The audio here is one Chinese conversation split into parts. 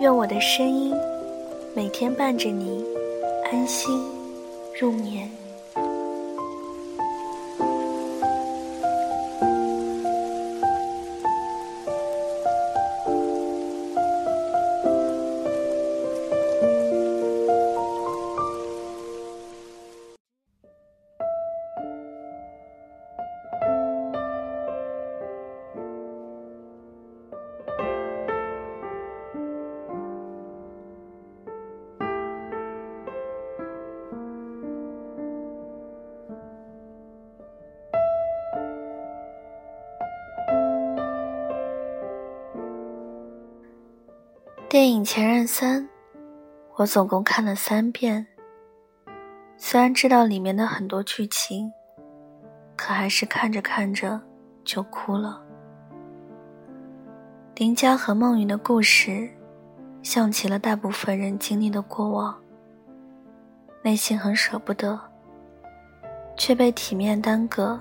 愿我的声音每天伴着你安心入眠。电影《前任三》，我总共看了三遍。虽然知道里面的很多剧情，可还是看着看着就哭了。林佳和孟云的故事，像极了大部分人经历的过往。内心很舍不得，却被体面耽搁，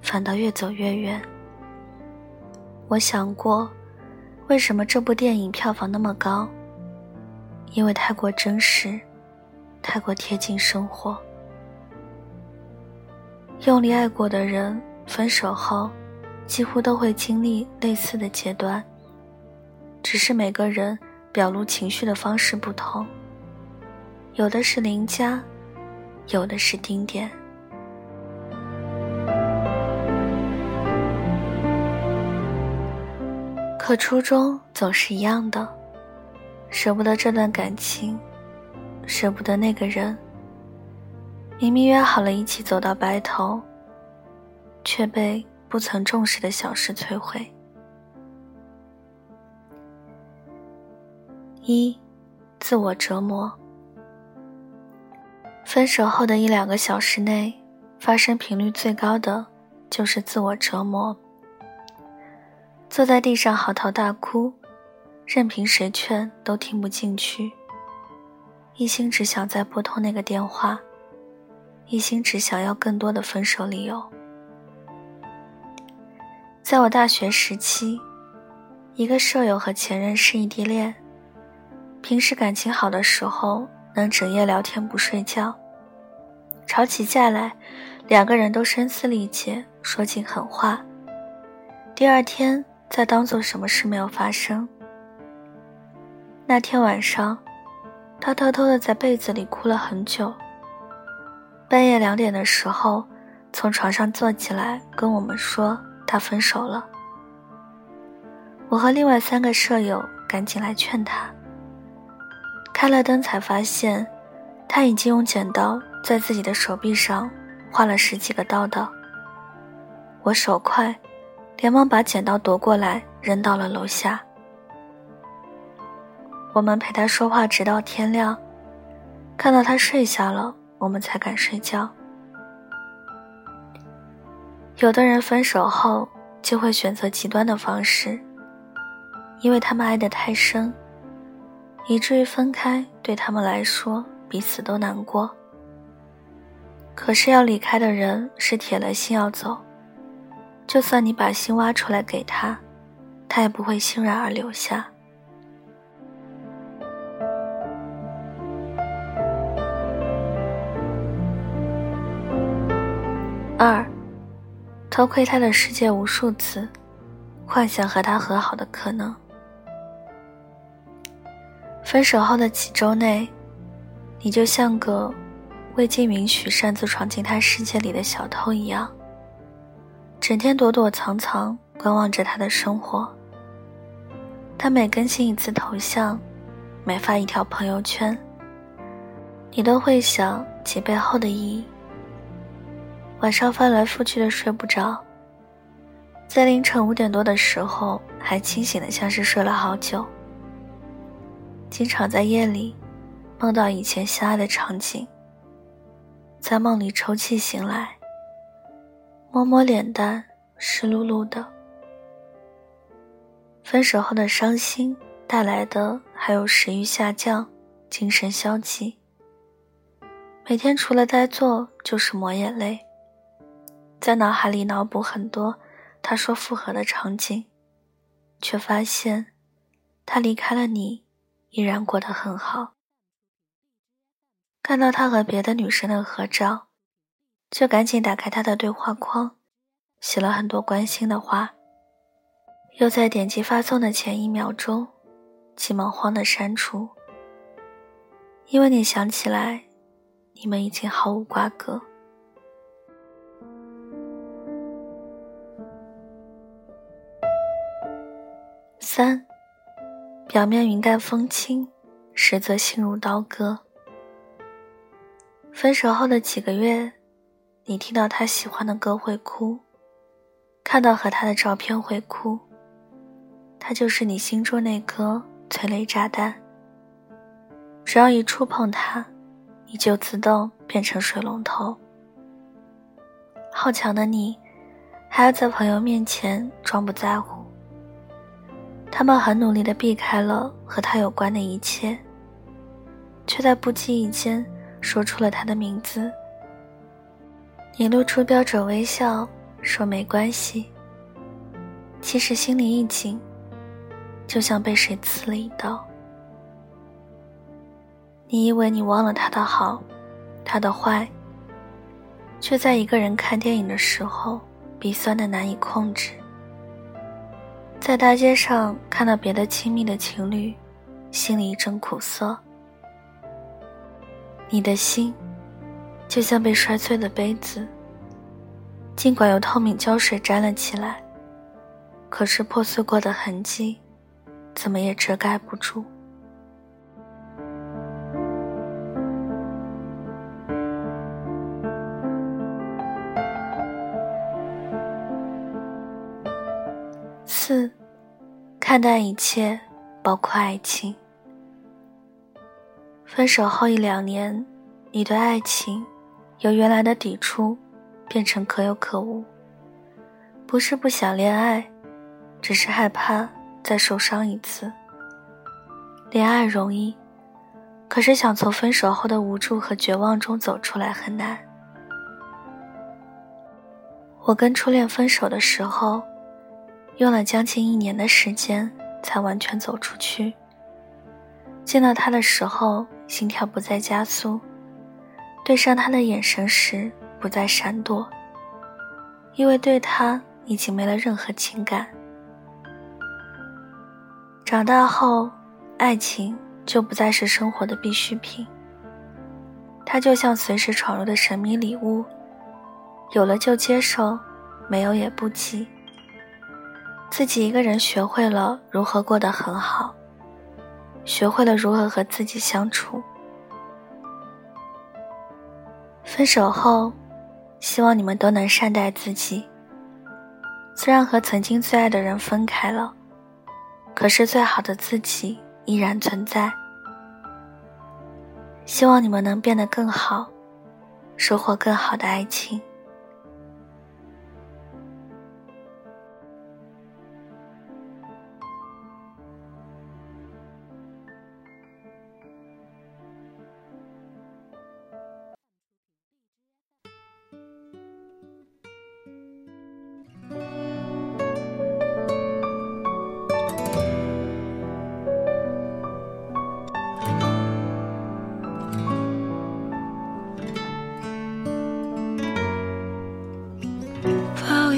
反倒越走越远。我想过。为什么这部电影票房那么高？因为太过真实，太过贴近生活。用力爱过的人，分手后几乎都会经历类似的阶段，只是每个人表露情绪的方式不同。有的是邻家，有的是丁点。可初衷总是一样的，舍不得这段感情，舍不得那个人。明明约好了一起走到白头，却被不曾重视的小事摧毁。一，自我折磨。分手后的一两个小时内，发生频率最高的就是自我折磨。坐在地上嚎啕大哭，任凭谁劝都听不进去。一心只想再拨通那个电话，一心只想要更多的分手理由。在我大学时期，一个舍友和前任是异地恋，平时感情好的时候能整夜聊天不睡觉，吵起架来，两个人都声嘶力竭，说尽狠话。第二天。再当做什么事没有发生。那天晚上，他偷偷的在被子里哭了很久。半夜两点的时候，从床上坐起来跟我们说他分手了。我和另外三个舍友赶紧来劝他。开了灯才发现，他已经用剪刀在自己的手臂上划了十几个刀刀。我手快。连忙把剪刀夺过来，扔到了楼下。我们陪他说话，直到天亮。看到他睡下了，我们才敢睡觉。有的人分手后就会选择极端的方式，因为他们爱得太深，以至于分开对他们来说彼此都难过。可是要离开的人是铁了心要走。就算你把心挖出来给他，他也不会欣然而留下。二，偷窥他的世界无数次，幻想和他和好的可能。分手后的几周内，你就像个未经允许擅自闯进他世界里的小偷一样。整天躲躲藏藏，观望着他的生活。他每更新一次头像，每发一条朋友圈，你都会想其背后的意义。晚上翻来覆去的睡不着，在凌晨五点多的时候还清醒的像是睡了好久。经常在夜里梦到以前相爱的场景，在梦里抽泣醒来，摸摸脸蛋湿漉漉的。分手后的伤心带来的还有食欲下降、精神消极。每天除了呆坐就是抹眼泪，在脑海里脑补很多他说复合的场景，却发现他离开了你，依然过得很好。看到他和别的女生的合照，就赶紧打开他的对话框，写了很多关心的话，又在点击发送的前一秒钟，急忙慌的删除，因为你想起来。你们已经毫无瓜葛。三，表面云淡风轻，实则心如刀割。分手后的几个月，你听到他喜欢的歌会哭，看到和他的照片会哭。他就是你心中那颗催泪炸弹，只要一触碰他。你就自动变成水龙头。好强的你，还要在朋友面前装不在乎。他们很努力的避开了和他有关的一切，却在不经意间说出了他的名字。你露出标准微笑，说没关系。其实心里一紧，就像被谁刺了一刀。你以为你忘了他的好，他的坏，却在一个人看电影的时候鼻酸的难以控制，在大街上看到别的亲密的情侣，心里一阵苦涩。你的心，就像被摔碎的杯子，尽管有透明胶水粘了起来，可是破碎过的痕迹，怎么也遮盖不住。四，看淡一切，包括爱情。分手后一两年，你对爱情由原来的抵触变成可有可无。不是不想恋爱，只是害怕再受伤一次。恋爱容易，可是想从分手后的无助和绝望中走出来很难。我跟初恋分手的时候。用了将近一年的时间才完全走出去。见到他的时候，心跳不再加速；对上他的眼神时，不再闪躲，因为对他已经没了任何情感。长大后，爱情就不再是生活的必需品，它就像随时闯入的神秘礼物，有了就接受，没有也不急。自己一个人学会了如何过得很好，学会了如何和自己相处。分手后，希望你们都能善待自己。虽然和曾经最爱的人分开了，可是最好的自己依然存在。希望你们能变得更好，收获更好的爱情。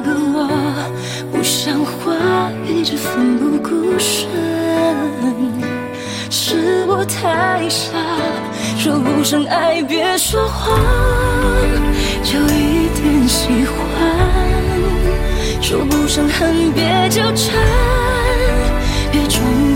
个我不像话，一直奋不顾身，是我太傻，说不上爱别说谎，就一点喜欢；说不上恨别纠缠，别装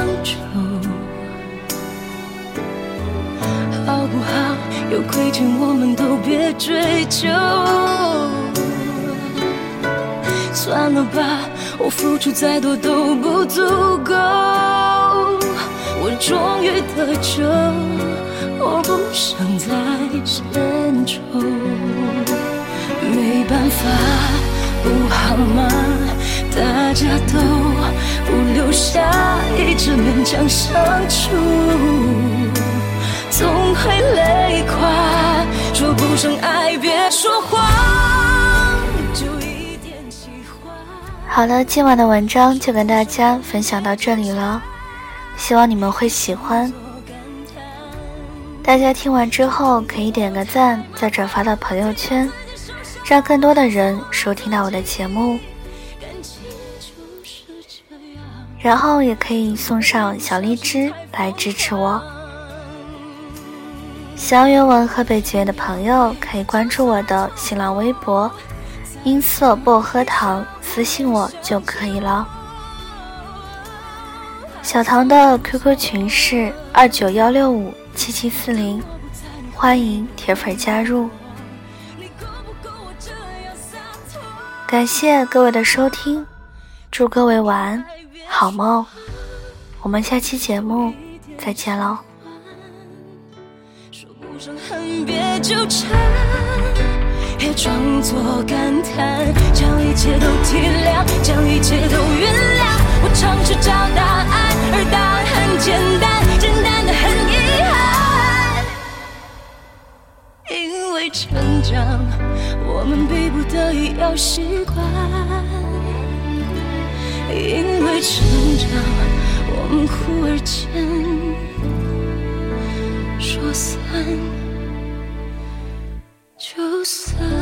能长久，好不好？有亏欠我们都别追究。算了吧，我付出再多都不足够。我终于得救，我不想再献丑。没办法，不好吗？大家都。不留下，一直勉强相处，总会累垮。说不上爱，别说谎，就一点喜欢。好了，今晚的文章就跟大家分享到这里了，希望你们会喜欢。大家听完之后可以点个赞，再转发到朋友圈，让更多的人收听到我的节目。然后也可以送上小荔枝来支持我。想要原文和背景的朋友可以关注我的新浪微博“音色薄荷糖”，私信我就可以了。小唐的 QQ 群是二九幺六五七七四零，欢迎铁粉加入。感谢各位的收听，祝各位晚安。好梦，我们下期节目再见喽。说不上恨，别纠缠，别装作感叹，将一切都体谅，将一切都原谅。我尝试找答案，而答案很简单，简单的很遗憾。因为成长，我们逼不得已要习惯。因为成长，我们忽而间说散就散。